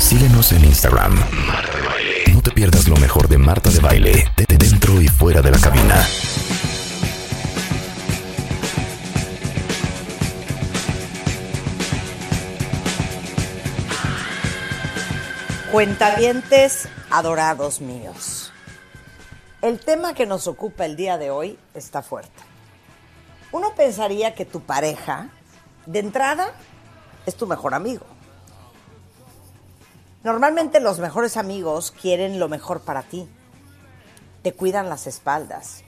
Síguenos en Instagram. Marta de Baile. No te pierdas lo mejor de Marta de Baile, de dentro y fuera de la cabina. Cuentavientes adorados míos. El tema que nos ocupa el día de hoy está fuerte. Uno pensaría que tu pareja, de entrada, es tu mejor amigo. Normalmente los mejores amigos quieren lo mejor para ti. Te cuidan las espaldas.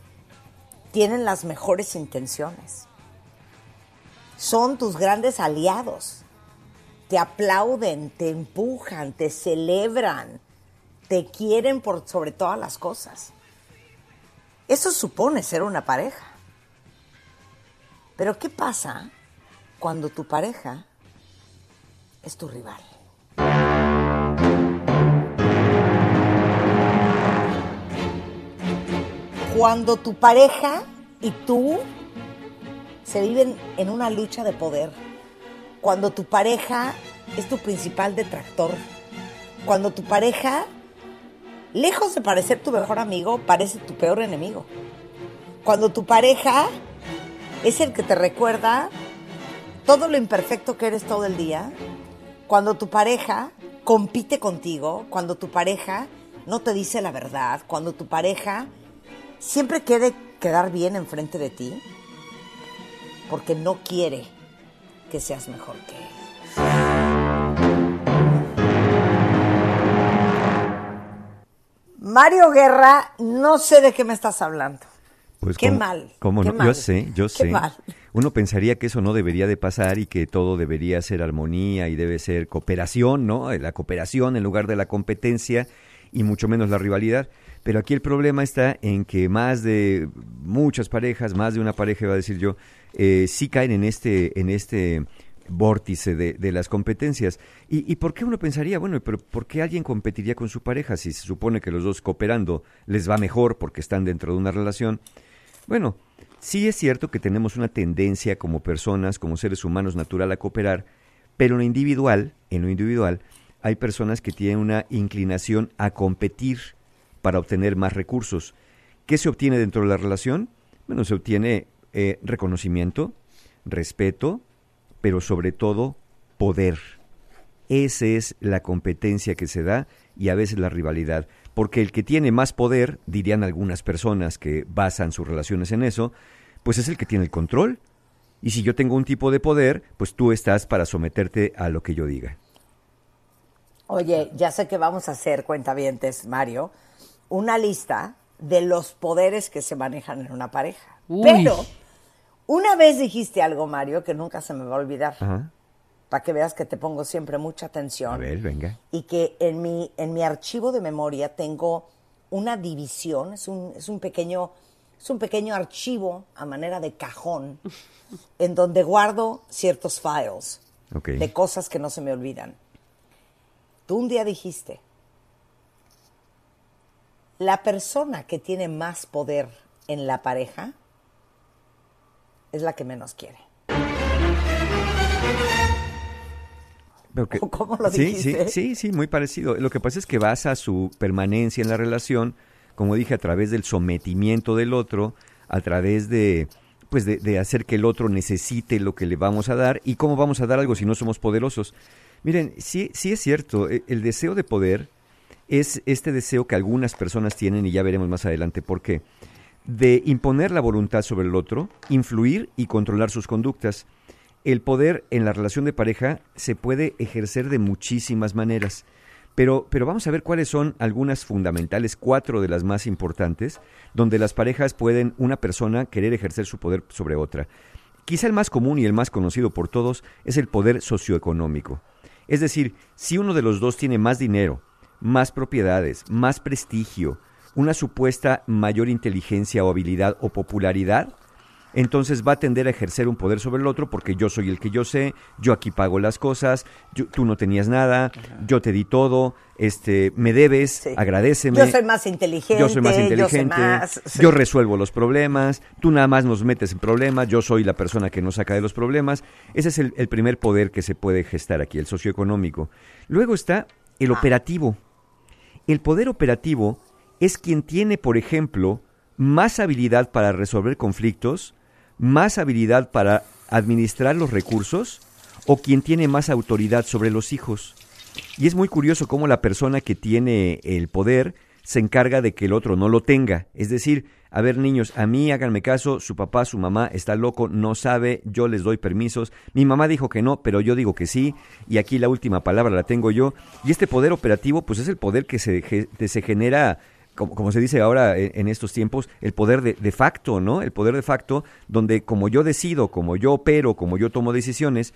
Tienen las mejores intenciones. Son tus grandes aliados te aplauden, te empujan, te celebran, te quieren por sobre todas las cosas. Eso supone ser una pareja. Pero ¿qué pasa cuando tu pareja es tu rival? Cuando tu pareja y tú se viven en una lucha de poder cuando tu pareja es tu principal detractor, cuando tu pareja, lejos de parecer tu mejor amigo, parece tu peor enemigo, cuando tu pareja es el que te recuerda todo lo imperfecto que eres todo el día, cuando tu pareja compite contigo, cuando tu pareja no te dice la verdad, cuando tu pareja siempre quiere quedar bien enfrente de ti, porque no quiere que seas mejor que él. Mario Guerra, no sé de qué me estás hablando. Pues qué como- mal. como qué no, mal, yo sé, yo qué sé. mal. Uno pensaría que eso no debería de pasar y que todo debería ser armonía y debe ser cooperación, ¿no? La cooperación en lugar de la competencia y mucho menos la rivalidad. Pero aquí el problema está en que más de muchas parejas, más de una pareja, iba a decir yo, eh, sí caen en este, en este vórtice de, de las competencias. ¿Y, ¿Y por qué uno pensaría, bueno, pero por qué alguien competiría con su pareja si se supone que los dos cooperando les va mejor porque están dentro de una relación? Bueno, sí es cierto que tenemos una tendencia como personas, como seres humanos natural a cooperar, pero en lo individual, en lo individual, hay personas que tienen una inclinación a competir para obtener más recursos. ¿Qué se obtiene dentro de la relación? Bueno, se obtiene eh, reconocimiento, respeto, pero sobre todo poder. Esa es la competencia que se da y a veces la rivalidad. Porque el que tiene más poder, dirían algunas personas que basan sus relaciones en eso, pues es el que tiene el control. Y si yo tengo un tipo de poder, pues tú estás para someterte a lo que yo diga. Oye, ya sé que vamos a hacer, cuentavientes, Mario, una lista de los poderes que se manejan en una pareja. Uy. Pero una vez dijiste algo, Mario, que nunca se me va a olvidar, Ajá. para que veas que te pongo siempre mucha atención. A ver, venga. y que en mi, en mi archivo de memoria tengo una división, es un, es un pequeño, es un pequeño archivo a manera de cajón, en donde guardo ciertos files de cosas que no se me olvidan. Tú un día dijiste, la persona que tiene más poder en la pareja es la que menos quiere. ¿Cómo lo sí, dijiste? Sí, sí, sí, muy parecido. Lo que pasa es que basa su permanencia en la relación, como dije, a través del sometimiento del otro, a través de pues de, de hacer que el otro necesite lo que le vamos a dar y cómo vamos a dar algo si no somos poderosos. Miren, sí, sí es cierto, e- el deseo de poder es este deseo que algunas personas tienen y ya veremos más adelante por qué, de imponer la voluntad sobre el otro, influir y controlar sus conductas. El poder en la relación de pareja se puede ejercer de muchísimas maneras, pero, pero vamos a ver cuáles son algunas fundamentales, cuatro de las más importantes, donde las parejas pueden una persona querer ejercer su poder sobre otra. Quizá el más común y el más conocido por todos es el poder socioeconómico. Es decir, si uno de los dos tiene más dinero, más propiedades, más prestigio, una supuesta mayor inteligencia o habilidad o popularidad, entonces va a tender a ejercer un poder sobre el otro porque yo soy el que yo sé, yo aquí pago las cosas, yo- tú no tenías nada, yo te di todo, este, me debes, Sí. agradeceme. Yo soy más inteligente. Yo soy más yo inteligente, más, sí. yo resuelvo los problemas, tú nada más nos metes en problemas, yo soy la persona que nos saca de los problemas. Ese es el, el primer poder que se puede gestar aquí, el socioeconómico. Luego está el Ah. operativo. El poder operativo es quien tiene, por ejemplo, más habilidad para resolver conflictos, más habilidad para administrar los recursos o quien tiene más autoridad sobre los hijos. Y es muy curioso cómo la persona que tiene el poder se encarga de que el otro no lo tenga. Es decir, a ver niños, a mí háganme caso, su papá, su mamá está loco, no sabe, yo les doy permisos. Mi mamá dijo que no, pero yo digo que sí, y aquí la última palabra la tengo yo. Y este poder operativo, pues es el poder que se, se genera como, se dice ahora en, en estos tiempos, el poder de, de facto, ¿no? El poder de facto, donde como yo decido, como yo opero, como yo tomo decisiones,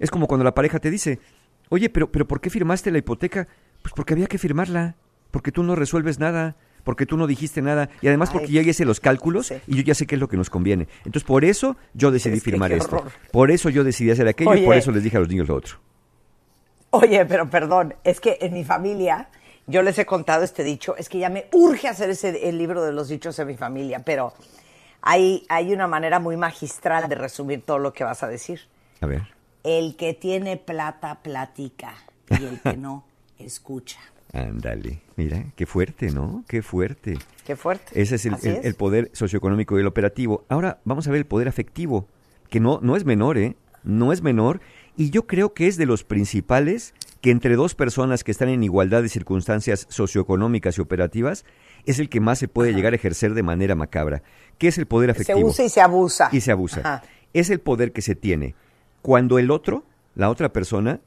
es como cuando la pareja te dice, oye, pero, pero ¿por qué firmaste la hipoteca? Pues porque había que firmarla, porque tú no resuelves nada, porque tú no dijiste nada, y además porque Ay, ya hice los cálculos sí. y yo ya sé qué es lo que nos conviene. Entonces, por eso yo decidí Es firmar esto. horror. Por eso yo decidí hacer aquello y por eso les dije a los niños lo otro. Oye, pero perdón, es que en mi familia, yo les he contado este dicho, es que ya me urge hacer ese, el libro de los dichos de mi familia, pero hay, hay una manera muy magistral de resumir todo lo que vas a decir. A ver. El que tiene plata, platica, y el que no, escucha. Ándale, mira, qué fuerte, ¿no? Qué fuerte. Qué fuerte. Ese es el, el- es. el poder socioeconómico y el operativo. Ahora vamos a ver el poder afectivo, que no, no es menor, ¿eh? No es menor. Y yo creo que es de los principales que entre dos personas que están en igualdad de circunstancias socioeconómicas y operativas, es el que más se puede llegar a ejercer de manera macabra. ¿Qué es el poder Se afectivo? usa y se abusa. y se abusa. Ajá. Es el poder que se tiene cuando el otro, la otra persona,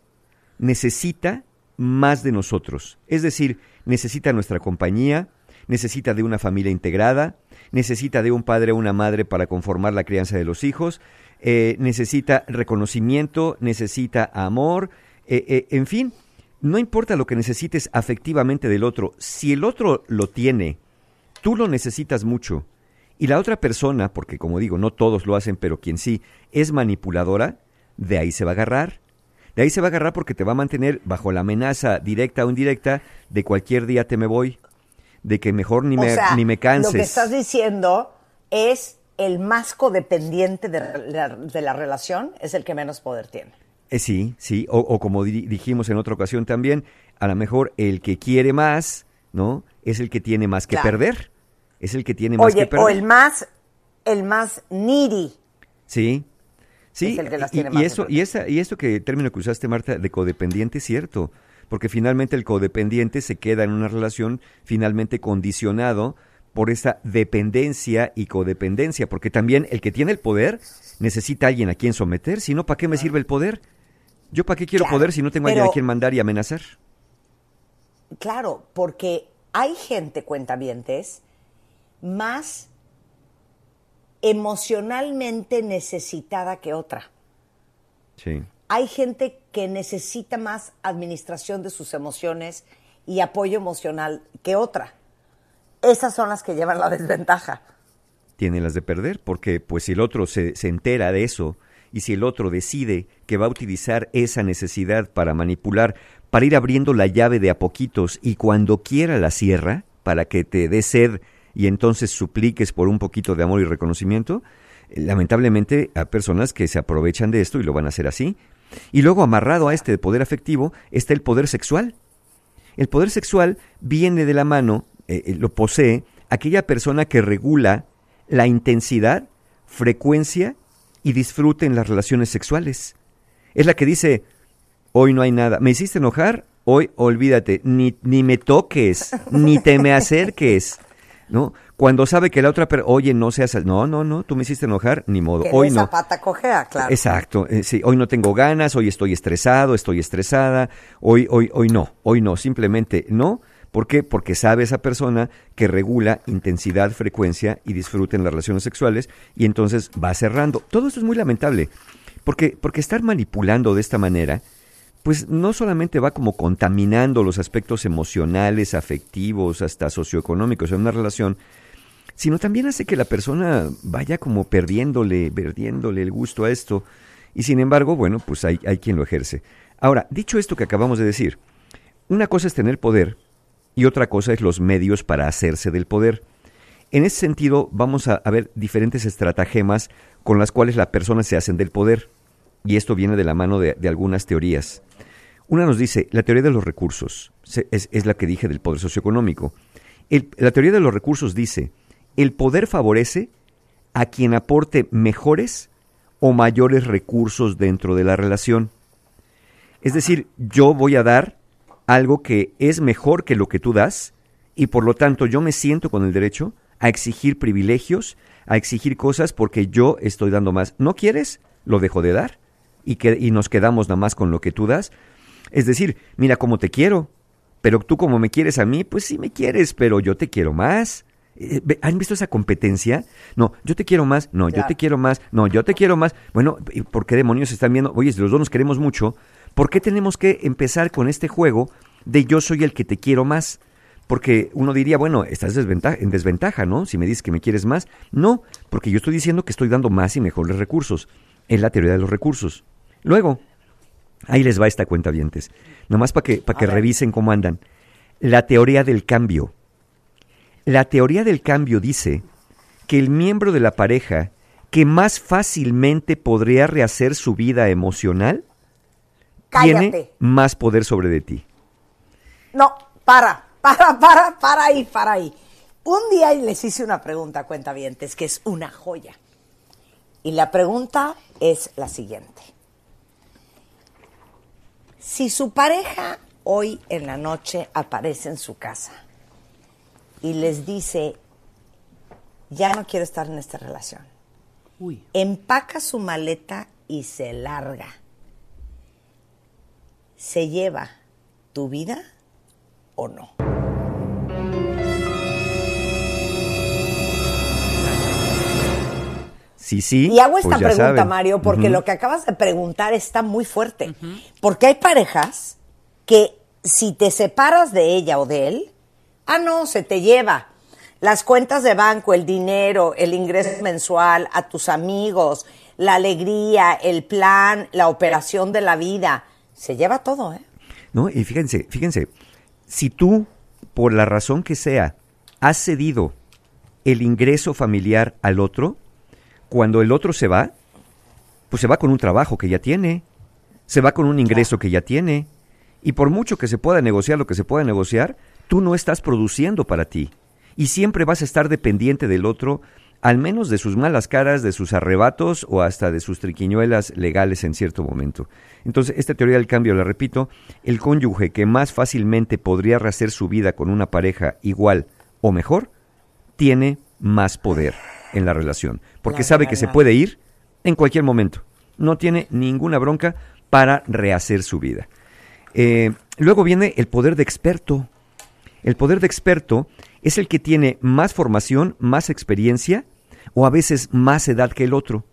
necesita más de nosotros. Es decir, necesita nuestra compañía, necesita de una familia integrada, necesita de un padre o una madre para conformar la crianza de los hijos, eh, necesita reconocimiento, necesita amor, eh, eh, en fin, no importa lo que necesites afectivamente del otro, si el otro lo tiene, tú lo necesitas mucho, y la otra persona, porque como digo, no todos lo hacen, pero quien sí, es manipuladora, de ahí se va a agarrar. De ahí se va a agarrar porque te va a mantener bajo la amenaza directa o indirecta de cualquier día te me voy, de que mejor ni o me, sea, ni me canses. lo que estás diciendo es el más codependiente de la, de la relación, es el que menos poder tiene. Eh, sí, sí, o, o como di- dijimos en otra ocasión también, a lo mejor el que quiere más, ¿no? Es el que tiene más que Claro. perder. Es el que tiene más que perder. o el más, el más needy. Sí. Sí, Es el que las y, tiene y más eso, y, esa, y esto que término que usaste, Marta, de codependiente es cierto, porque finalmente el codependiente se queda en una relación finalmente condicionado por esa dependencia y codependencia, porque también el que tiene el poder necesita a alguien a quien someter, si no, ¿para qué me sirve el poder? ¿Yo para qué quiero Claro, poder si no tengo a alguien a quien mandar y amenazar? Claro, porque hay gente, cuentavientes, más emocionalmente necesitada que otra. Sí. Hay gente que necesita más administración de sus emociones y apoyo emocional que otra. Esas son las que llevan la desventaja. tiene las de perder, porque pues si el otro se, se entera de eso y si el otro decide que va a utilizar esa necesidad para manipular, para ir abriendo la llave de a poquitos y cuando quiera la cierra, para que te dé sed y entonces supliques por un poquito de amor y reconocimiento, eh, lamentablemente hay personas que se aprovechan de esto y lo van a hacer así. Y luego amarrado a este poder afectivo está el poder sexual. El poder sexual viene de la mano, eh, eh, lo posee aquella persona que regula la intensidad, frecuencia y disfrute en las relaciones sexuales. Es la que dice, hoy no hay nada, me hiciste enojar, hoy olvídate, ni, ni me toques, ni te me acerques. ¿No? Cuando sabe que la otra, per- oye, no seas, no, no, no, tú me hiciste enojar, ni modo, Que hoy no. esa pata cojea, claro. Exacto, eh, sí, hoy no tengo ganas, hoy estoy estresado, estoy estresada, hoy, hoy, hoy no, hoy no, simplemente no. ¿Por qué? Porque sabe esa persona que regula intensidad, frecuencia y disfrute en las relaciones sexuales y entonces va cerrando. Todo esto es muy lamentable, porque, porque estar manipulando de esta manera, pues no solamente va como contaminando los aspectos emocionales, afectivos, hasta socioeconómicos en una relación, sino también hace que la persona vaya como perdiéndole, perdiéndole el gusto a esto. Y sin embargo, bueno, pues hay, hay quien lo ejerce. Ahora, dicho esto que acabamos de decir, una cosa es tener poder y otra cosa es los medios para hacerse del poder. En ese sentido, vamos a, a ver diferentes estratagemas con las cuales las personas se hacen del poder. Y esto viene de la mano de, de algunas teorías. Una nos dice, la teoría de los recursos, es, es la que dije del poder socioeconómico. El- la teoría de los recursos dice, el poder favorece a quien aporte mejores o mayores recursos dentro de la relación. Es decir, yo voy a dar algo que es mejor que lo que tú das y por lo tanto yo me siento con el derecho a exigir privilegios, a exigir cosas porque yo estoy dando más. ¿No quieres? Lo dejo de dar y, que, y nos quedamos nada más con lo que tú das. Es decir, mira cómo te quiero, pero tú como me quieres a mí, pues sí me quieres, pero yo te quiero más. Eh, ¿Han visto esa competencia? No, yo te quiero más, no, yo te quiero más, no, yo te quiero más. Bueno, ¿y ¿por qué demonios están viendo? Oye, si los dos nos queremos mucho, ¿por qué tenemos que empezar con este juego de yo soy el que te quiero más? Porque uno diría, bueno, estás desventaja, en desventaja, ¿no? Si me dices que me quieres más. No, porque yo estoy diciendo que estoy dando más y mejores recursos. Es la teoría de los recursos. Luego, ahí les va esta cuenta dientes. Nomás para que, para que revisen cómo andan. La teoría del cambio. La teoría del cambio dice que el miembro de la pareja que más fácilmente podría rehacer su vida emocional tiene más poder sobre de ti. No, para, para, para, para ahí, para ahí. Un día les hice una pregunta, cuentavientes, que es una joya. Y la pregunta es la siguiente. Si su pareja hoy en la noche aparece en su casa y les dice, ya no quiero estar en esta relación, Uy. empaca su maleta y se larga, ¿se lleva tu vida o no? Sí, sí. Y hago esta pues pregunta, saben. Mario, porque lo que acabas de preguntar está muy fuerte. Porque hay parejas que si te separas de ella o de él, ah, no, se te lleva. Las cuentas de banco, el dinero, el ingreso mensual, a tus amigos, la alegría, el plan, la operación de la vida. Se lleva todo, ¿eh? ¿no? Y fíjense, fíjense, si tú, por la razón que sea, has cedido el ingreso familiar al otro, cuando el otro se va, pues se va con un trabajo que ya tiene, se va con un ingreso que ya tiene, y por mucho que se pueda negociar lo que se pueda negociar, tú no estás produciendo para ti, y siempre vas a estar dependiente del otro, al menos de sus malas caras, de sus arrebatos o hasta de sus triquiñuelas legales en cierto momento. Entonces, esta teoría del cambio, la repito, el cónyuge que más fácilmente podría rehacer su vida con una pareja igual o mejor, tiene más poder en la relación, porque La sabe que se puede ir en cualquier momento. No tiene ninguna bronca para rehacer su vida. Eh, luego viene el poder de experto. El poder de experto es el que tiene más formación, más experiencia o a veces más edad que el otro.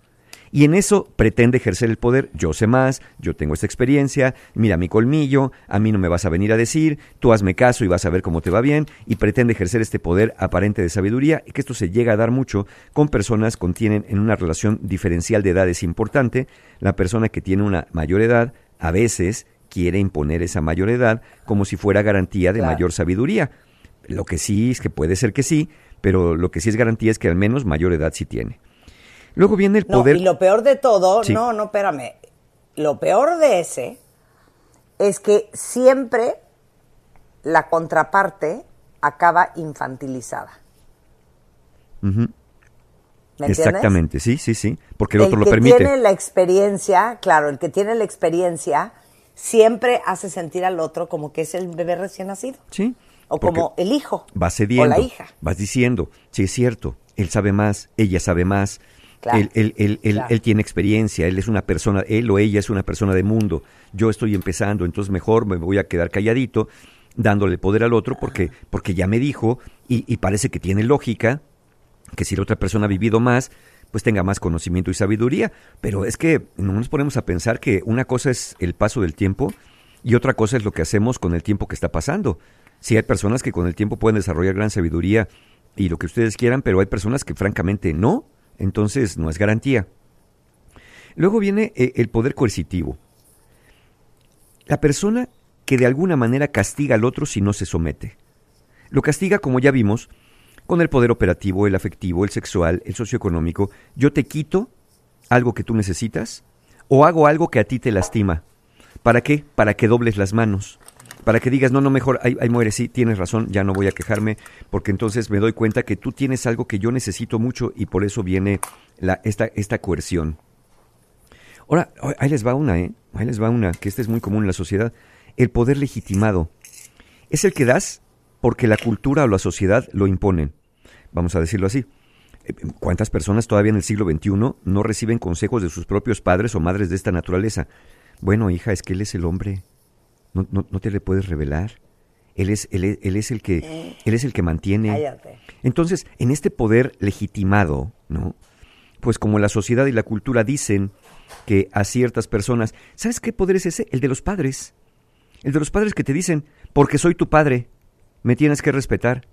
Y en eso pretende ejercer el poder. Yo sé más, yo tengo esta experiencia, mira mi colmillo, a mí no me vas a venir a decir, tú hazme caso y vas a ver cómo te va bien, y pretende ejercer este poder aparente de sabiduría, y que esto se llega a dar mucho con personas que tienen en una relación diferencial de edades importante. La persona que tiene una mayor edad a veces quiere imponer esa mayor edad como si fuera garantía de Claro. mayor sabiduría. Lo que sí es que puede ser que sí, pero lo que sí es garantía es que al menos mayor edad sí tiene. Luego viene el No, poder. y lo peor de todo, Sí. no, no, espérame. Lo peor de ese es que siempre la contraparte acaba infantilizada. ¿Me entiendes? Exactamente, sí, sí, sí, porque el, otro lo que permite. tiene la experiencia, claro, el que tiene la experiencia siempre hace sentir al otro como que es el bebé recién nacido. Sí. O como el hijo. Vas cediendo. O la hija. Vas diciendo, sí es cierto, él sabe más, ella sabe más. Claro, Él, él- él- él- claro. él tiene experiencia, él es una persona, él o ella es una persona de mundo. Yo estoy empezando, entonces mejor me voy a quedar calladito, dándole poder al otro porque, porque ya me dijo y, y parece que tiene lógica que si la otra persona ha vivido más, pues tenga más conocimiento y sabiduría. Pero es que no nos ponemos a pensar que una cosa es el paso del tiempo y otra cosa es lo que hacemos con el tiempo que está pasando. Sí hay personas que con el tiempo pueden desarrollar gran sabiduría y lo que ustedes quieran, pero hay personas que francamente no, entonces no es garantía. Luego viene eh, el poder coercitivo. La persona que de alguna manera castiga al otro si no se somete. Lo castiga, como ya vimos, con el poder operativo, el afectivo, el sexual, el socioeconómico. Yo te quito algo que tú necesitas o hago algo que a ti te lastima. ¿Para qué? Para que dobles las manos. Para que digas, no, no, mejor, ahí, ahí muere, sí, tienes razón, ya no voy a quejarme, porque entonces me doy cuenta que tú tienes algo que yo necesito mucho y por eso viene la, esta, esta coerción. Ahora, ahí les va una, ¿eh? Ahí les va una, que esta es muy común en la sociedad. El poder legitimado. Es el que das porque la cultura o la sociedad lo imponen. Vamos a decirlo así. Eh, ¿Cuántas personas todavía en el siglo XXI no reciben consejos de sus propios padres o madres de esta naturaleza? Bueno, hija, es que él es el hombre. No, no, no te le puedes revelar. Él es, él, es, él es el que, Eh. él es el que mantiene. Cállate. Entonces, en este poder legitimado, ¿no? Pues como la sociedad y la cultura dicen que a ciertas personas, ¿sabes qué poder es ese? El de los padres. El de los padres que te dicen, porque soy tu padre, me tienes que respetar.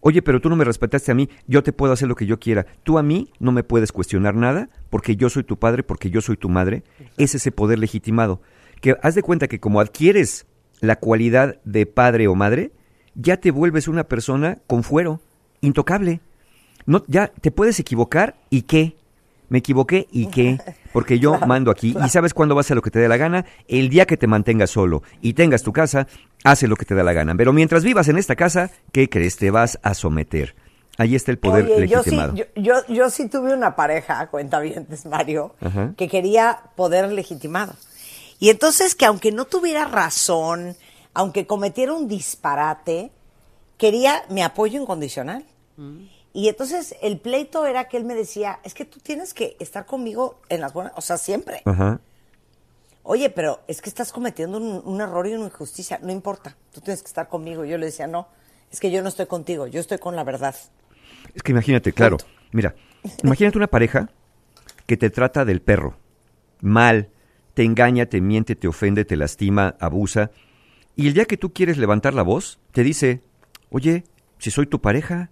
Oye, pero tú no me respetaste a mí, yo te puedo hacer lo que yo quiera. Tú a mí no me puedes cuestionar nada porque yo soy tu padre, porque yo soy tu madre. Es ese poder legitimado. Que haz de cuenta que como adquieres la cualidad de padre o madre, ya te vuelves una persona con fuero, intocable. No, ya te puedes equivocar y qué. Me equivoqué y qué. Porque yo mando aquí y sabes cuándo vas a lo que te dé la gana. El día que te mantengas solo y tengas tu casa, hace lo que te da la gana. Pero mientras vivas en esta casa, ¿qué crees? Te vas a someter. Ahí está el poder Oye, yo sí, legitimado. yo, yo, yo sí tuve una pareja, cuenta bien, Mario, Ajá. que quería poder legitimado. Y entonces que aunque no tuviera razón, aunque cometiera un disparate, quería mi apoyo incondicional. Y entonces el pleito era que él me decía, es que tú tienes que estar conmigo en las buenas, o sea, siempre. Ajá. Oye, pero es que estás cometiendo un, un error y una injusticia, no importa, tú tienes que estar conmigo. Yo le decía, no, es que yo no estoy contigo, yo estoy con la verdad. Es que imagínate, claro. Mira, imagínate una pareja que te trata del perro. Mal, te engaña, te miente, te ofende, te lastima, abusa. Y el día que tú quieres levantar la voz, te dice, oye, si soy tu pareja,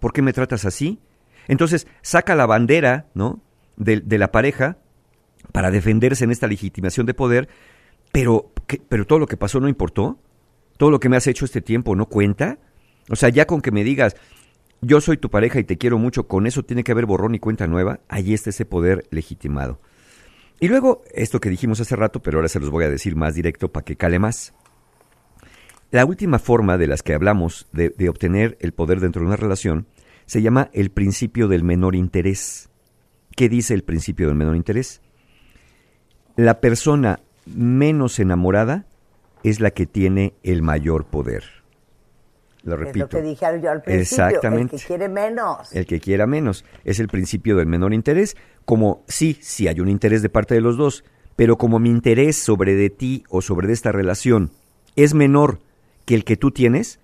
¿por qué me tratas así? Entonces saca la bandera, ¿no? De, la pareja para defenderse en esta legitimación de poder, pero, ¿qué- pero todo lo que pasó no importó. Todo lo que me has hecho este tiempo no cuenta. O sea, ya con que me digas, yo soy tu pareja y te quiero mucho, con eso tiene que haber borrón y cuenta nueva, ahí está ese poder legitimado. Y luego, esto que dijimos hace rato, pero ahora se los voy a decir más directo para que cale más. La última forma de las que hablamos de, de obtener el poder dentro de una relación se llama el principio del menor interés. ¿Qué dice el principio del menor interés? La persona menos enamorada es la que tiene el mayor poder. Lo repito. Es lo que dije yo al principio. Exactamente. El que quiere menos. El que quiera menos. Es el principio del menor interés. Como sí, sí hay un interés de parte de los dos, pero como mi interés sobre de ti o sobre de esta relación es menor que el que tú tienes,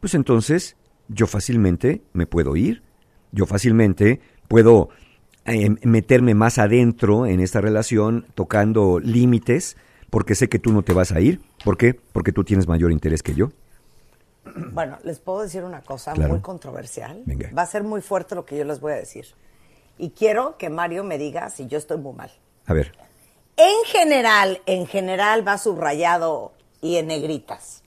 pues entonces yo fácilmente me puedo ir. Yo fácilmente puedo eh, meterme más adentro en esta relación, tocando límites, porque sé que tú no te vas a ir. ¿Por qué? Porque tú tienes mayor interés que yo. Bueno, les puedo decir una cosa Claro. muy controversial. Venga. Va a ser muy fuerte lo que yo les voy a decir. Y quiero que Mario me diga si yo estoy muy mal. A ver, En general, en general va subrayado y en negritas.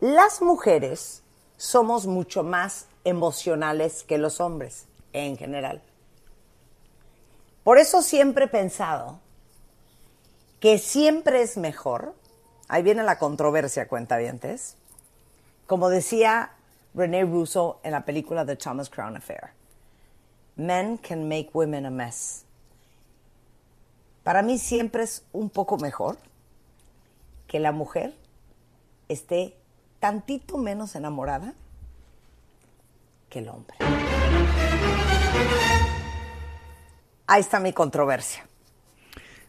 Las mujeres somos mucho más emocionales que los hombres, en general. Por eso siempre he pensado que siempre es mejor, ahí viene la controversia, cuentavientes, como decía René Russo en la película The Thomas Crown Affair, men can make women a mess. Para mí siempre es un poco mejor que la mujer esté tantito menos enamorada que el hombre. Ahí está mi controversia.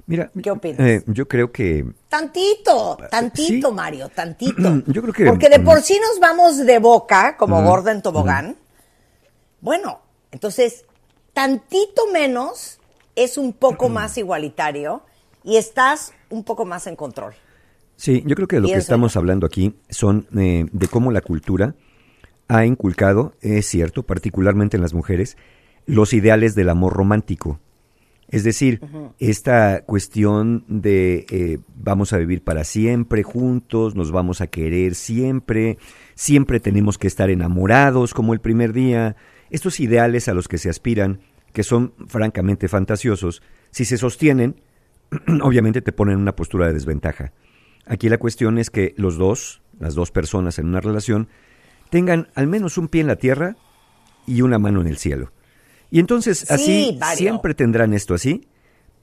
Mira. ¿Qué opinas? eh, yo creo que Tantito, tantito, Sí. Mario, tantito. Yo creo que- Porque de por sí nos vamos de boca, como gorda en tobogán. Bueno, entonces, tantito menos es un poco más igualitario y estás un poco más en control. Sí, yo creo que lo que estamos hablando aquí son eh, de cómo la cultura ha inculcado, es cierto, particularmente en las mujeres, los ideales del amor romántico. Es decir, esta cuestión de eh, vamos a vivir para siempre juntos, nos vamos a querer siempre, siempre tenemos que estar enamorados como el primer día. Estos ideales a los que se aspiran, que son francamente fantasiosos, si se sostienen, obviamente te ponen en una postura de desventaja. Aquí la cuestión es que los dos, las dos personas en una relación, tengan al menos un pie en la tierra y una mano en el cielo. Y entonces Sí, así Mario. siempre tendrán esto así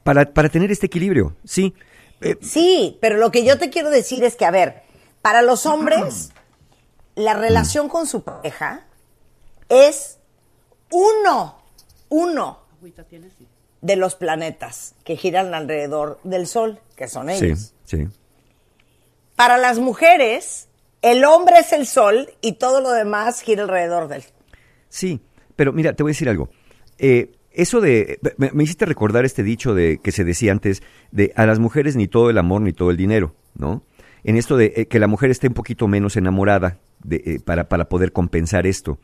para, para tener este equilibrio, sí. Eh, Sí, pero lo que yo te quiero decir es que, a ver, para los hombres, la relación con su pareja es uno, uno de los planetas que giran alrededor del Sol, que son sí, ellos. sí. Para las mujeres, el hombre es el Sol y todo lo demás gira alrededor de él. Sí, pero mira, te voy a decir algo. Eh, eso de, me, me hiciste recordar este dicho de que se decía antes de a las mujeres ni todo el amor ni todo el dinero, ¿no? En esto de eh, que la mujer esté un poquito menos enamorada de, eh, para, para poder compensar esto.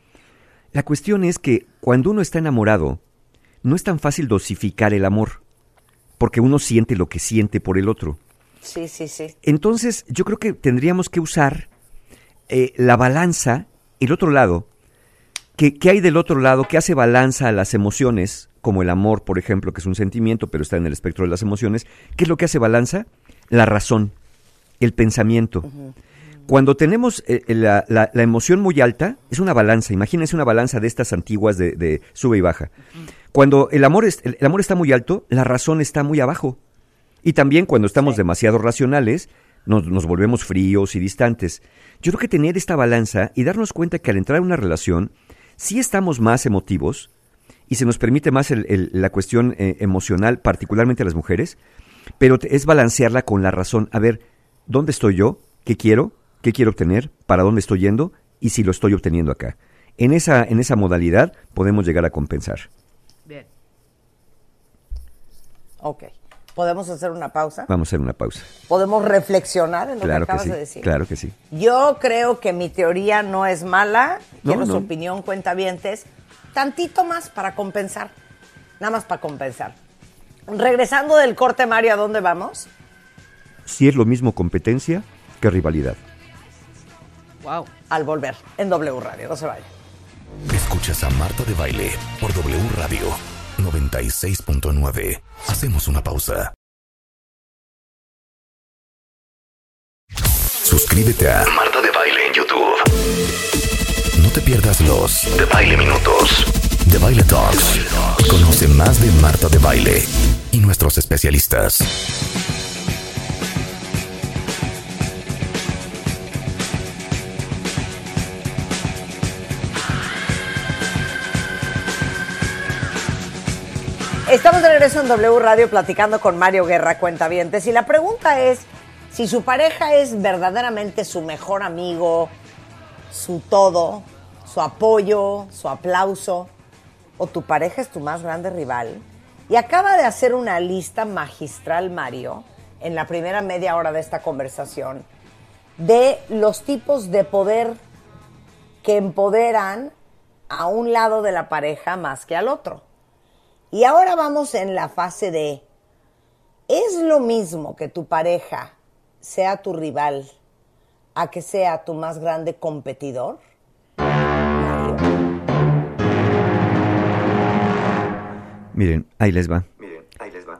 La cuestión es que cuando uno está enamorado, no es tan fácil dosificar el amor, porque uno siente lo que siente por el otro. Sí, sí, sí. Entonces, yo creo que tendríamos que usar eh, la balanza, el otro lado. ¿Qué, ¿Qué hay del otro lado? ¿Qué hace balanza a las emociones? Como el amor, por ejemplo, que es un sentimiento, pero está en el espectro de las emociones. ¿Qué es lo que hace balanza? La razón, el pensamiento. Cuando tenemos eh, la, la- la emoción muy alta, es una balanza. Imagínense una balanza de estas antiguas de, de sube y baja. Cuando el amor, es- el- el amor está muy alto, la razón está muy abajo. Y también cuando estamos demasiado racionales, nos, nos volvemos fríos y distantes. Yo creo que tener esta balanza y darnos cuenta que al entrar en una relación, sí estamos más emotivos y se nos permite más el- la cuestión eh, emocional, particularmente las mujeres, pero es balancearla con la razón. A ver, ¿dónde estoy yo? ¿Qué quiero? ¿Qué quiero obtener? ¿Para dónde estoy yendo? Y si lo estoy obteniendo acá. En esa, en esa modalidad podemos llegar a compensar. Bien. Ok. ¿Podemos hacer una pausa? Vamos a hacer una pausa. ¿Podemos reflexionar en lo Claro que que acabas sí. de decir? Claro que sí. Yo creo que mi teoría no es mala. No, Quiero su no. opinión, cuentavientes. Tantito más para compensar. Nada más para compensar. Regresando del corte, Mario, ¿a dónde vamos? Si es lo mismo competencia que rivalidad. Wow. Al volver, en W Radio. No se vayan. Escuchas a Marta de Baile por W Radio 96.9. Hacemos una pausa. Suscríbete a Marta de Baile en YouTube. No te pierdas los de Baile Minutos, de Baile Talks. Conoce más de Marta de Baile y nuestros especialistas. Estamos de regreso en W Radio platicando con Mario Guerra, cuentavientes. Y la pregunta es si su pareja es verdaderamente su mejor amigo, su todo, su apoyo, su aplauso, o tu pareja es tu más grande rival. Y acaba de hacer una lista magistral, Mario, en la primera media hora de esta conversación, de los tipos de poder que empoderan a un lado de la pareja más que al otro. Y ahora vamos en la fase de, ¿es lo mismo que tu pareja sea tu rival a que sea tu más grande competidor? Mario. Miren, ahí les va.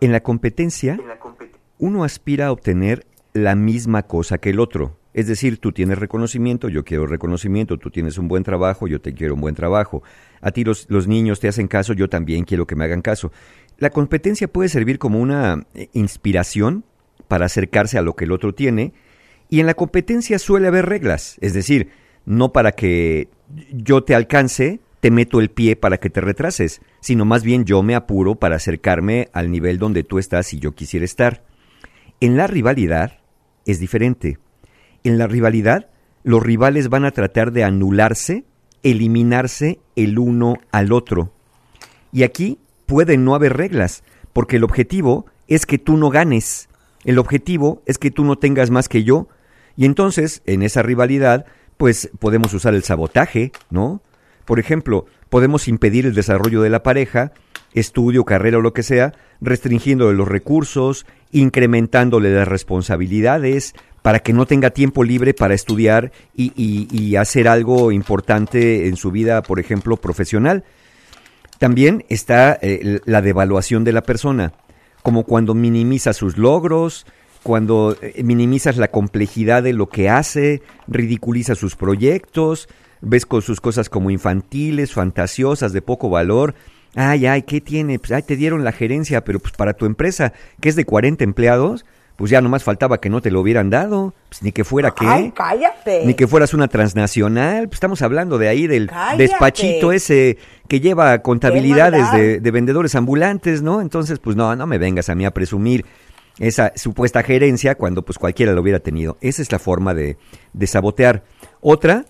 En la competencia, uno aspira a obtener la misma cosa que el otro. Es decir, tú tienes reconocimiento, yo quiero reconocimiento, tú tienes un buen trabajo, yo te quiero un buen trabajo. A ti los, los niños te hacen caso, yo también quiero que me hagan caso. La competencia puede servir como una eh, inspiración para acercarse a lo que el otro tiene y en la competencia suele haber reglas, es decir, no para que yo te alcance, te meto el pie para que te retrases, sino más bien yo me apuro para acercarme al nivel donde tú estás y yo quisiera estar. En la rivalidad es diferente. En la rivalidad, los rivales van a tratar de anularse, eliminarse el uno al otro. Y aquí pueden no haber reglas, porque el objetivo es que tú no ganes. El objetivo es que tú no tengas más que yo. Y entonces, en esa rivalidad, pues podemos usar el sabotaje, ¿no? Por ejemplo, podemos impedir el desarrollo de la pareja, estudio, carrera o lo que sea, restringiéndole los recursos, incrementándole las responsabilidades, para que no tenga tiempo libre para estudiar y, y- y hacer algo importante en su vida, por ejemplo, profesional. También está eh, la devaluación de la persona. como cuando minimizas sus logros, cuando eh, minimizas la complejidad de lo que hace, ridiculizas sus proyectos, ves con sus cosas como infantiles, fantasiosas, de poco valor. Ay, ay, ¿qué tiene? Pues, ay, te dieron la gerencia, pero pues para tu empresa, que es de 40 empleados, pues ya nomás faltaba que no te lo hubieran dado, pues ni que fuera qué. Ay, cállate. Ni que fueras una transnacional, pues estamos hablando de ahí del Cállate. despachito ese que lleva contabilidades de vendedores ambulantes, ¿no? Entonces, pues no, no me vengas a mí a presumir esa supuesta gerencia cuando pues cualquiera lo hubiera tenido. Esa es la forma de, de sabotear. Otra,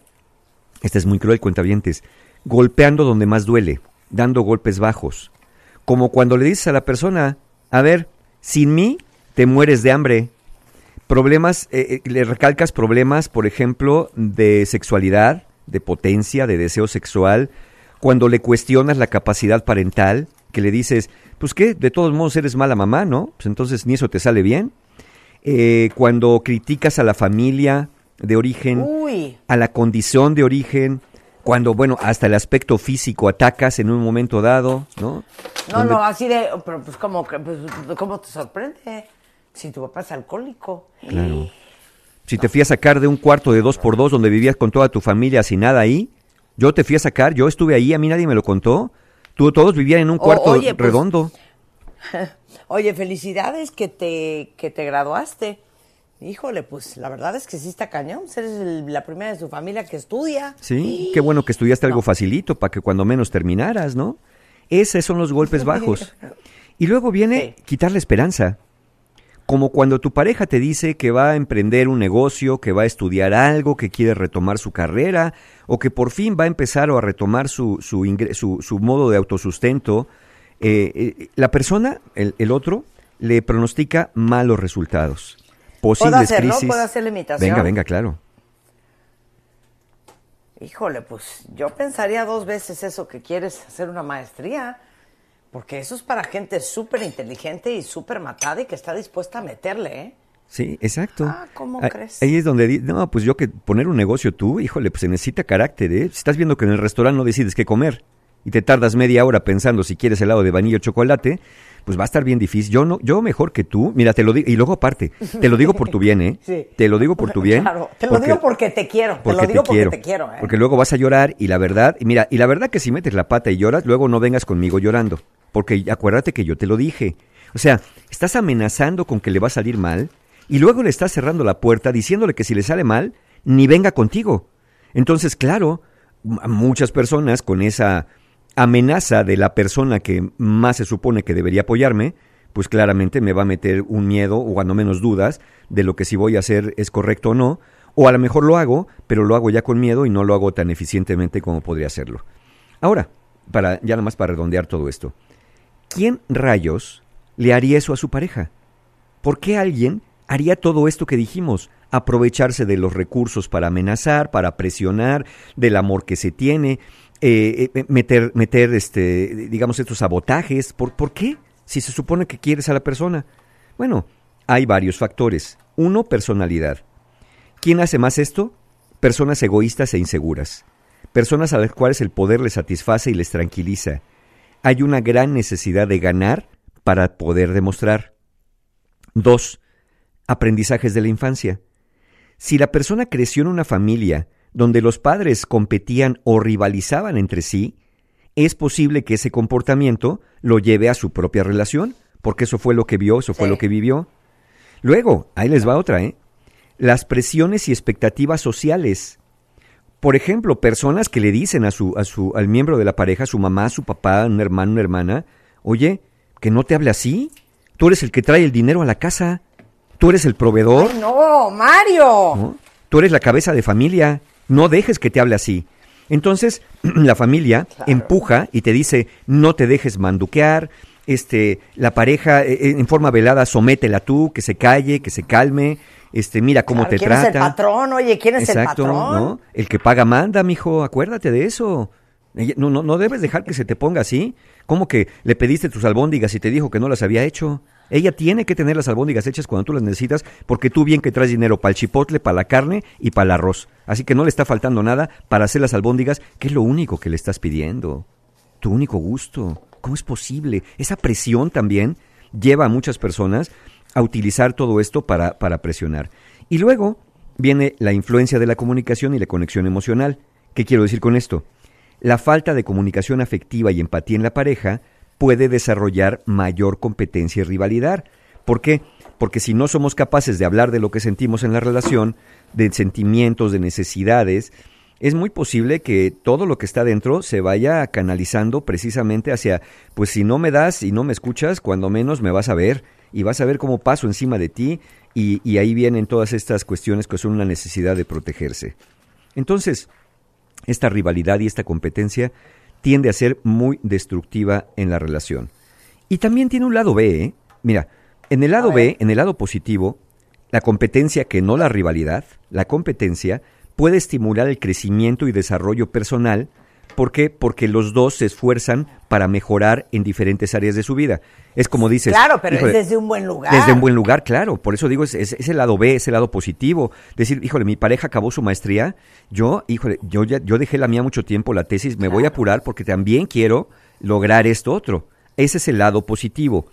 esta es muy cruel, cuentavientes, golpeando donde más duele, dando golpes bajos. Como cuando le dices a la persona, a ver, sin mí te mueres de hambre. Problemas, eh, eh, le recalcas problemas, por ejemplo, de sexualidad, de potencia, de deseo sexual, cuando le cuestionas la capacidad parental, que le dices, pues qué, de todos modos eres mala mamá, ¿no? Pues entonces ni eso te sale bien. Eh, cuando criticas a la familia de origen, Uy. a la condición de origen, cuando, bueno, hasta el aspecto físico atacas en un momento dado, ¿no? No, Donde- no, así de, pero pues como, pues, ¿cómo te sorprende? Si tu papá es alcohólico. Claro. Si te fui a sacar de un cuarto de dos por dos donde vivías con toda tu familia sin nada ahí, yo te fui a sacar, yo estuve ahí, a mí nadie me lo contó. Tú, todos vivían en un O- cuarto pues, redondo. Oye, felicidades que te, que te graduaste. Híjole, pues la verdad es que sí está cañón. Eres el- la primera de su familia que estudia. Sí, qué bueno que estudiaste algo facilito para que cuando menos terminaras, ¿no? Esos son los golpes bajos. Y luego viene Sí. quitar la esperanza. Como cuando tu pareja te dice que va a emprender un negocio, que va a estudiar algo, que quiere retomar su carrera, o que por fin va a empezar o a retomar su, su, ingre- su, su modo de autosustento, eh, eh, la persona, el, el otro, le pronostica malos resultados. Posibles hacer, ¿no? crisis. ¿Puedo hacer la imitación? Venga, venga, claro. Híjole, pues yo pensaría dos veces eso que quieres hacer una maestría. Porque eso es para gente súper inteligente y súper matada y que está dispuesta a meterle, ¿eh? Sí, exacto. Ah, ¿cómo Ah, crees? Ahí es donde, no, pues yo que poner un negocio tú, híjole, pues se necesita carácter, ¿eh? Si estás viendo que en el restaurante no decides qué comer y te tardas media hora pensando si quieres helado de vainilla o chocolate, pues va a estar bien difícil. Yo no, yo mejor que tú, mira, te lo digo, y luego aparte, te lo digo por tu bien, ¿eh? Sí. Te lo digo por tu bien. Claro, te lo digo porque te quiero. Te lo digo te porque quiero. te quiero, ¿eh? Porque luego vas a llorar y la verdad, y mira, y la verdad que si metes la pata y lloras, luego no vengas conmigo llorando. Porque acuérdate que yo te lo dije. O sea, estás amenazando con que le va a salir mal y luego le estás cerrando la puerta diciéndole que si le sale mal, ni venga contigo. Entonces, claro, muchas personas con esa amenaza de la persona que más se supone que debería apoyarme, pues claramente me va a meter un miedo o cuando menos dudas de lo que si voy a hacer es correcto o no, o a lo mejor lo hago, pero lo hago ya con miedo y no lo hago tan eficientemente como podría hacerlo. Ahora, para ya nada más para redondear todo esto. ¿Quién rayos le haría eso a su pareja? ¿Por qué alguien haría todo esto que dijimos? Aprovecharse de los recursos para amenazar, para presionar, del amor que se tiene, eh, eh, meter, meter este, digamos, estos sabotajes. ¿Por, ¿Por qué? Si se supone que quieres a la persona. Bueno, hay varios factores. Uno, personalidad. ¿Quién hace más esto? Personas egoístas e inseguras. Personas a las cuales el poder les satisface y les tranquiliza. Hay una gran necesidad de ganar para poder demostrar. Dos, aprendizajes de la infancia. Si la persona creció en una familia donde los padres competían o rivalizaban entre sí, es posible que ese comportamiento lo lleve a su propia relación, porque eso fue lo que vio, eso fue lo que vivió. Luego, ahí les va otra, ¿eh? Las presiones y expectativas sociales. Por ejemplo, personas que le dicen a su, a su, al miembro de la pareja, su mamá, su papá, un hermano, una hermana, oye, que no te hable así. Tú eres el que trae el dinero a la casa. Tú eres el proveedor. ¡Ay, no, Mario! ¿no? Tú eres la cabeza de familia, no dejes que te hable así. Entonces, la familia Claro. empuja y te dice, no te dejes manduquear, este, la pareja eh, eh, en forma velada, sométela tú, que se calle, que se calme, este, mira cómo Claro, te ¿Quién trata. es el patrón? Oye, ¿quién es Exacto, el patrón? ¿no? El que paga manda, mijo, acuérdate de eso. No, no, no debes dejar que se te ponga así. ¿Cómo que le pediste tus albóndigas y te dijo que no las había hecho? Ella tiene que tener las albóndigas hechas cuando tú las necesitas, porque tú bien que traes dinero para el chipotle, para la carne y para el arroz. Así que no le está faltando nada para hacer las albóndigas, que es lo único que le estás pidiendo. Tu único gusto. ¿Cómo es posible? Esa presión también lleva a muchas personas a utilizar todo esto para, para presionar. Y luego viene la influencia de la comunicación y la conexión emocional. ¿Qué quiero decir con esto? La falta de comunicación afectiva y empatía en la pareja puede desarrollar mayor competencia y rivalidad. ¿Por qué? Porque si no somos capaces de hablar de lo que sentimos en la relación, de sentimientos, de necesidades, es muy posible que todo lo que está dentro se vaya canalizando precisamente hacia, pues si no me das y no me escuchas, cuando menos me vas a ver y vas a ver cómo paso encima de ti y, y ahí vienen todas estas cuestiones que son una necesidad de protegerse. Entonces, esta rivalidad y esta competencia tiende a ser muy destructiva en la relación. Y también tiene un lado B, ¿eh? Mira, en el lado B, en el lado positivo, la competencia que no la rivalidad, la competencia puede estimular el crecimiento y desarrollo personal. ¿Por qué? Porque los dos se esfuerzan para mejorar en diferentes áreas de su vida. Es como dices. Claro, pero es desde un buen lugar. Desde un buen lugar, claro. Por eso digo, es, es, el lado B, es el lado positivo. Decir, híjole, mi pareja acabó su maestría. Yo, híjole, yo ya, yo dejé la mía mucho tiempo, la tesis, me voy a apurar porque también quiero lograr esto otro. Ese es el lado positivo.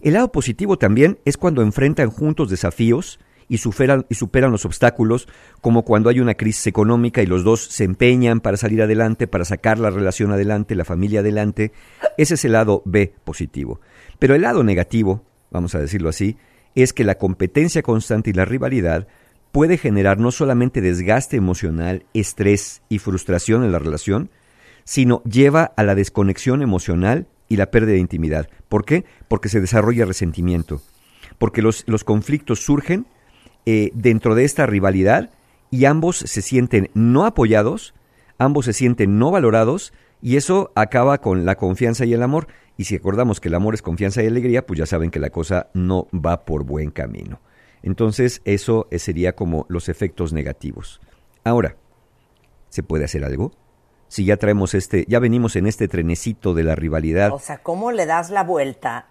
El lado positivo también es cuando enfrentan juntos desafíos y superan, los obstáculos, como cuando hay una crisis económica y los dos se empeñan para salir adelante, para sacar la relación adelante, la familia adelante. Ese es el lado B positivo. Pero el lado negativo, vamos a decirlo así, es que la competencia constante y la rivalidad puede generar no solamente desgaste emocional, estrés y frustración en la relación, sino lleva a la desconexión emocional y la pérdida de intimidad. ¿Por qué? Porque se desarrolla resentimiento. Porque los, los conflictos surgen eh, dentro de esta rivalidad y ambos se sienten no apoyados, ambos se sienten no valorados y eso acaba con la confianza y el amor. Y si acordamos que el amor es confianza y alegría, pues ya saben que la cosa no va por buen camino. Entonces eso eh, sería como los efectos negativos. Ahora, ¿se puede hacer algo? Si ya traemos este, ya venimos en este trenecito de la rivalidad. O sea, ¿cómo le das la vuelta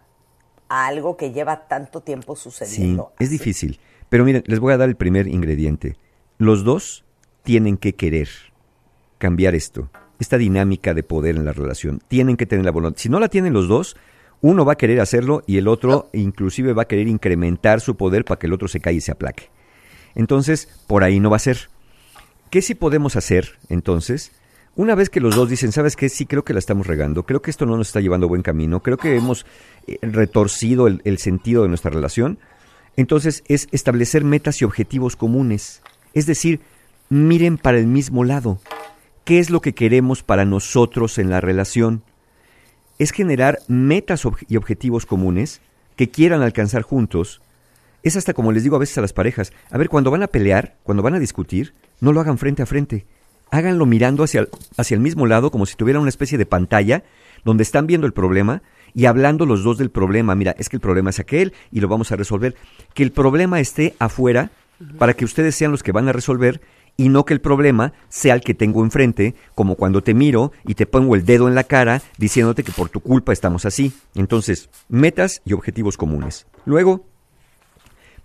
a algo que lleva tanto tiempo sucediendo? Sí, es difícil. Pero miren, les voy a dar el primer ingrediente. Los dos tienen que querer cambiar esto, esta dinámica de poder en la relación. Tienen que tener la voluntad. Si no la tienen los dos, uno va a querer hacerlo y el otro inclusive va a querer incrementar su poder para que el otro se caiga y se aplaque. Entonces, por ahí no va a ser. ¿Qué sí podemos hacer entonces? Una vez que los dos dicen, ¿sabes qué? Sí, creo que la estamos regando, creo que esto no nos está llevando a buen camino, creo que hemos eh, retorcido el sentido de nuestra relación, entonces es establecer metas y objetivos comunes. Es decir, miren para el mismo lado. ¿Qué es lo que queremos para nosotros en la relación? Es generar metas y objetivos comunes que quieran alcanzar juntos. Es hasta como les digo a veces a las parejas, a ver, cuando van a pelear, cuando van a discutir, no lo hagan frente a frente. Háganlo mirando hacia hacia el mismo lado como si tuviera una especie de pantalla donde están viendo el problema y hablando los dos del problema, mira, es que el problema es aquel y lo vamos a resolver, que el problema esté afuera para que ustedes sean los que van a resolver y no que el problema sea el que tengo enfrente, como cuando te miro y te pongo el dedo en la cara diciéndote que por tu culpa estamos así. Entonces, metas y objetivos comunes. Luego,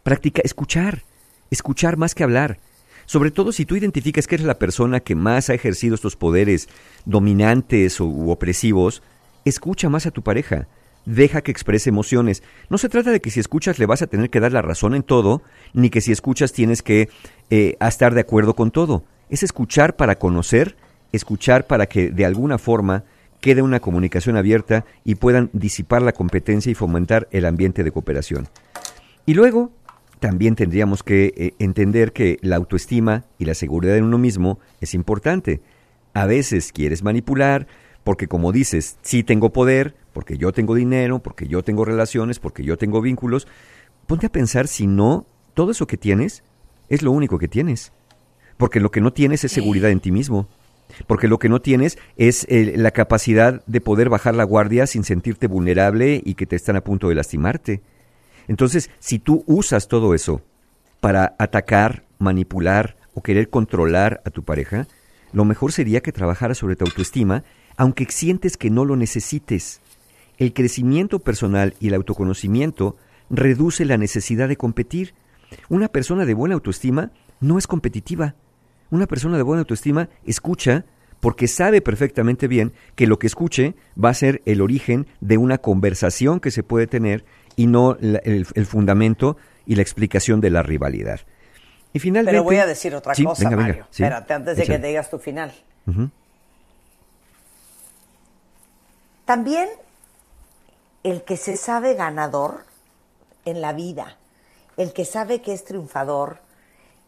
practica escuchar, escuchar más que hablar. Sobre todo si tú identificas que eres la persona que más ha ejercido estos poderes dominantes u opresivos, Escucha más a tu pareja. Deja que exprese emociones. No se trata de que si escuchas le vas a tener que dar la razón en todo, ni que si escuchas tienes que eh, estar de acuerdo con todo. Es escuchar para conocer, escuchar para que de alguna forma quede una comunicación abierta y puedan disipar la competencia y fomentar el ambiente de cooperación. Y luego, también tendríamos que eh, entender que la autoestima y la seguridad en uno mismo es importante. A veces quieres manipular, porque como dices, sí tengo poder, porque yo tengo dinero, porque yo tengo relaciones, porque yo tengo vínculos, ponte a pensar si no, todo eso que tienes es lo único que tienes. Porque lo que no tienes es seguridad en ti mismo. Porque lo que no tienes es eh, la capacidad de poder bajar la guardia sin sentirte vulnerable y que te están a punto de lastimarte. Entonces, si tú usas todo eso para atacar, manipular o querer controlar a tu pareja, lo mejor sería que trabajaras sobre tu autoestima aunque sientes que no lo necesites. El crecimiento personal y el autoconocimiento reduce la necesidad de competir. Una persona de buena autoestima no es competitiva. Una persona de buena autoestima escucha porque sabe perfectamente bien que lo que escuche va a ser el origen de una conversación que se puede tener y no el, el fundamento y la explicación de la rivalidad. Y finalmente... Pero voy a decir otra Sí, cosa, venga, venga, Mario. sí, Espérate, antes de échale. que te digas tu final. También el que se sabe ganador en la vida, el que sabe que es triunfador,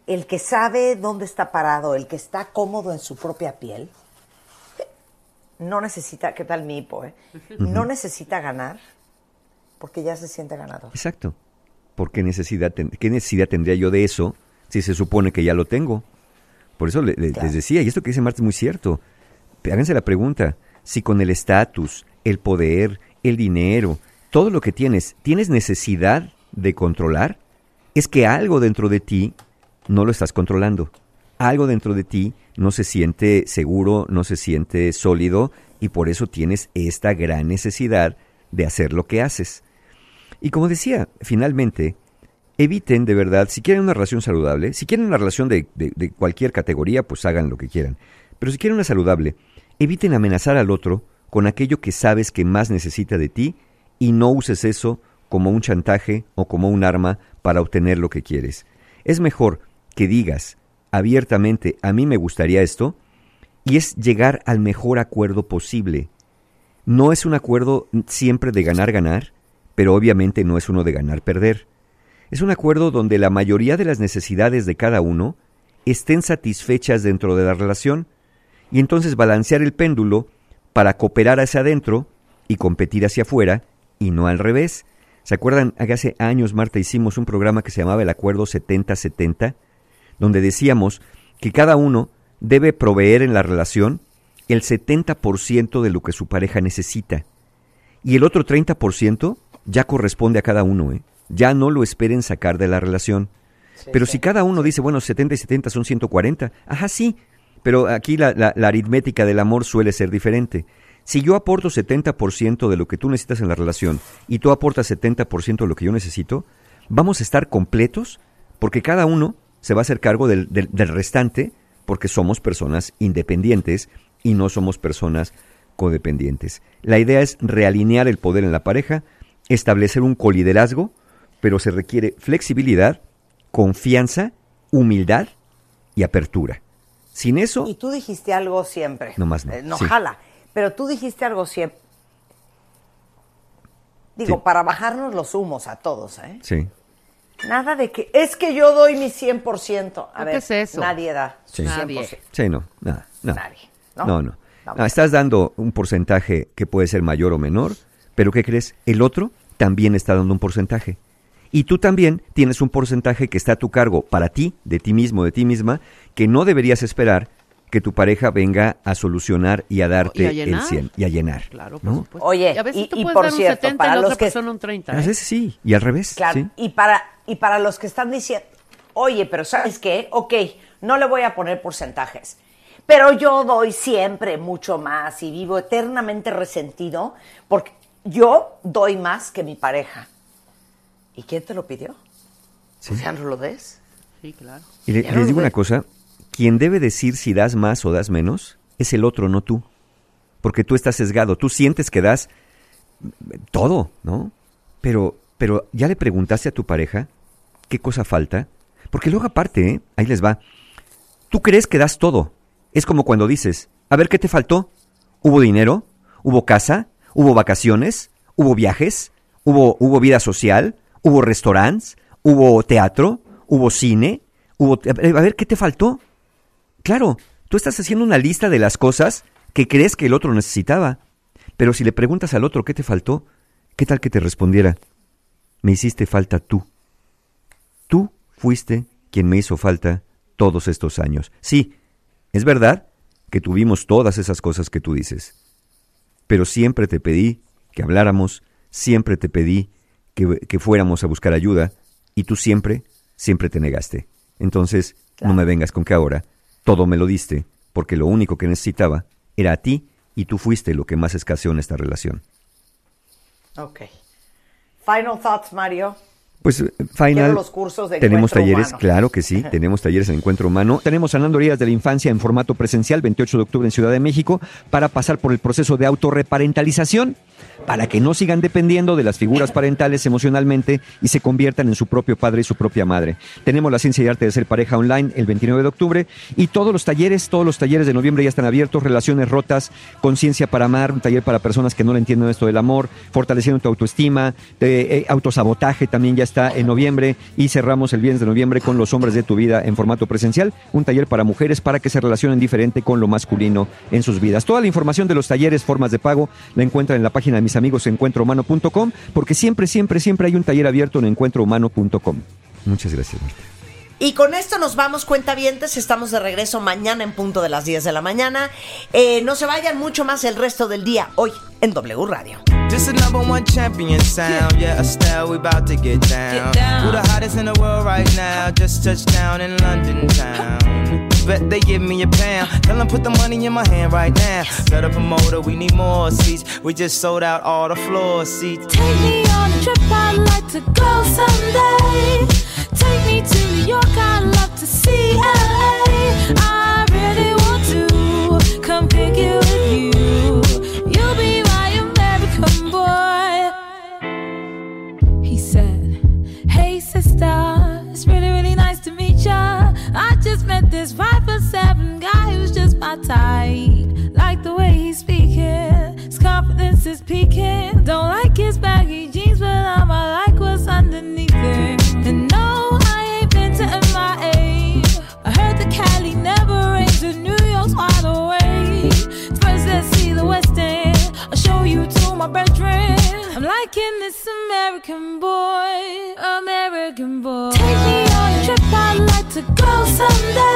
el que sabe dónde está parado, el que está cómodo en su propia piel, no necesita, ¿qué tal mi hipo? eh? No necesita ganar porque ya se siente ganador. Exacto. ¿Por qué necesidad, ten- qué necesidad tendría yo de eso si se supone que ya lo tengo? Por eso le- le- Claro. les decía, y esto que dice Marta es muy cierto. Háganse la pregunta, si con el estatus, el poder, el dinero, todo lo que tienes, tienes necesidad de controlar, es que algo dentro de ti no lo estás controlando. Algo dentro de ti no se siente seguro, no se siente sólido y por eso tienes esta gran necesidad de hacer lo que haces. Y como decía, finalmente, eviten de verdad, si quieren una relación saludable, si quieren una relación de, cualquier categoría, pues hagan lo que quieran. Pero si quieren una saludable, eviten amenazar al otro con aquello que sabes que más necesita de ti y no uses eso como un chantaje o como un arma para obtener lo que quieres. Es mejor que digas abiertamente, a mí me gustaría esto, y es llegar al mejor acuerdo posible. No es un acuerdo siempre de ganar-ganar, pero obviamente no es uno de ganar-perder. Es un acuerdo donde la mayoría de las necesidades de cada uno estén satisfechas dentro de la relación y entonces balancear el péndulo para cooperar hacia adentro y competir hacia afuera y no al revés. ¿Se acuerdan hace años, Marta, hicimos un programa que se llamaba el Acuerdo 70-70? Donde decíamos que cada uno debe proveer en la relación el 70% de lo que su pareja necesita. Y el otro 30% ya corresponde a cada uno, ¿eh? Ya no lo esperen sacar de la relación. pero si cada uno dice, bueno, 70 y 70 son 140, ajá, sí, pero aquí la, la- aritmética del amor suele ser diferente. Si yo aporto 70% de lo que tú necesitas en la relación y tú aportas 70% de lo que yo necesito, vamos a estar completos porque cada uno se va a hacer cargo del restante porque somos personas independientes y no somos personas codependientes. La idea es realinear el poder en la pareja, establecer un coliderazgo, pero se requiere flexibilidad, confianza, humildad y apertura. Sin eso, Y tú dijiste algo siempre. No más no, Eh, no sí. jala. Pero tú dijiste algo siempre. Digo, Sí. para bajarnos los humos a todos, ¿eh? sí, Nada de que es que yo doy mi 100%. A ¿Qué ver, es eso? nadie da su Sí. 100%. Nadie. sí, no, nada, no. Nadie, ¿no? No, no. No. No, estás dando un porcentaje que puede ser mayor o menor, pero ¿qué crees? El otro también está dando un porcentaje. Y tú también tienes un porcentaje que está a tu cargo para ti, de ti mismo, de ti misma, que no deberías esperar que tu pareja venga a solucionar y a darte Y a el llenar. 100 y a llenar. Claro, por ¿no? supuesto. Oye, y a veces y- tú y puedes por dar un cierto, 70 para y la los otra que- persona un 30. A ¿eh? veces sí, y al revés. Claro, sí. y, para, y para los que están diciendo, oye, pero ¿sabes qué? Ok, no le voy a poner porcentajes, pero yo doy siempre mucho más y vivo eternamente resentido porque yo doy más que mi pareja. ¿Y quién te lo pidió? Sí. O sea, no lo des. Sí, claro. Y le- Ya les digo una cosa, quien debe decir si das más o das menos es el otro, no tú. Porque tú estás sesgado, tú sientes que das todo, ¿no? Pero, pero ya le preguntaste a tu pareja qué cosa falta. Porque luego aparte, ¿eh? ahí les va. Tú crees que das todo. Es como cuando dices, a ver qué te faltó. ¿Hubo dinero? ¿Hubo casa? ¿Hubo vacaciones? ¿Hubo viajes? ¿Hubo, hubo vida social? ¿Hubo restaurantes? ¿Hubo teatro? ¿Hubo cine? ¿Hubo... A ver, ¿qué te faltó? Claro, tú estás haciendo una lista de las cosas que crees que el otro necesitaba. Pero si le preguntas al otro qué te faltó, ¿qué tal que te respondiera? Me hiciste falta tú. Tú fuiste quien me hizo falta todos estos años. Sí, es verdad que tuvimos todas esas cosas que tú dices. Pero siempre te pedí que habláramos, siempre te pedí que, que fuéramos a buscar ayuda, y tú siempre, siempre te negaste. Entonces, no me vengas con que ahora todo me lo diste, porque lo único que necesitaba era a ti, y tú fuiste lo que más escaseó en esta relación. Ok. Final thoughts, Mario. Pues Quiero final. los cursos de tenemos talleres, humano. claro que sí, tenemos talleres de encuentro humano. Tenemos sanando heridas de la infancia en formato presencial, 28 de octubre en Ciudad de México, para pasar por el proceso de autorreparentalización, para que no sigan dependiendo de las figuras parentales emocionalmente y se conviertan en su propio padre y su propia madre. Tenemos la ciencia y arte de ser pareja online el 29 de octubre y todos los talleres, todos los talleres de noviembre ya están abiertos, relaciones rotas, conciencia para amar, un taller para personas que no le entienden esto del amor, fortaleciendo tu autoestima, de, eh, autosabotaje también ya está en noviembre y cerramos el viernes de noviembre con los hombres de tu vida en formato presencial, un taller para mujeres para que se relacionen diferente con lo masculino en sus vidas. Toda la información de los talleres, formas de pago, la encuentran en la página de mis amigos encuentrohumano.com porque siempre, siempre, siempre hay un taller abierto en encuentrohumano.com. Muchas gracias, Marta. Y con esto nos vamos, cuentavientes. Estamos de regreso mañana en punto de las 10 de la mañana. Eh, no se vayan mucho más el resto del día hoy en W Radio. This is number one champion sound. Yeah, Estelle, we about to get down. Get down. Who the hottest in the world right now? Just touched down in London town. Bet they give me a pound. Tell them put the money in my hand right now. Set up a motor, we need more seats. We just sold out all the floor seats. Take me on a trip, I'd like to go someday. Take me to New York, I'd love to see LA. I really want to come pick you with you. You'll be my American boy. He said, Hey sister, it's really, I just met this five foot seven guy who's just my type. Like the way he's speaking, his confidence is peaking. Don't like his baggy jeans, but I'ma like what's underneath it. And no, I ain't been to MIA. I heard the Cali never rains, and New York's wide awake. First, let's see the West End. I'll show you to my bedroom. I'm liking this American boy, American boy. Take me on a trip, I'd like to go someday.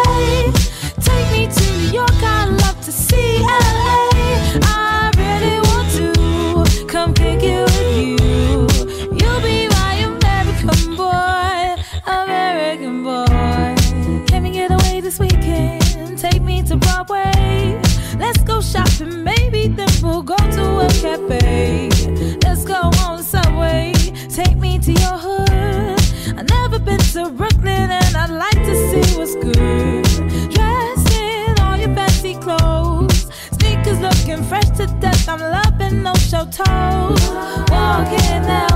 Walking that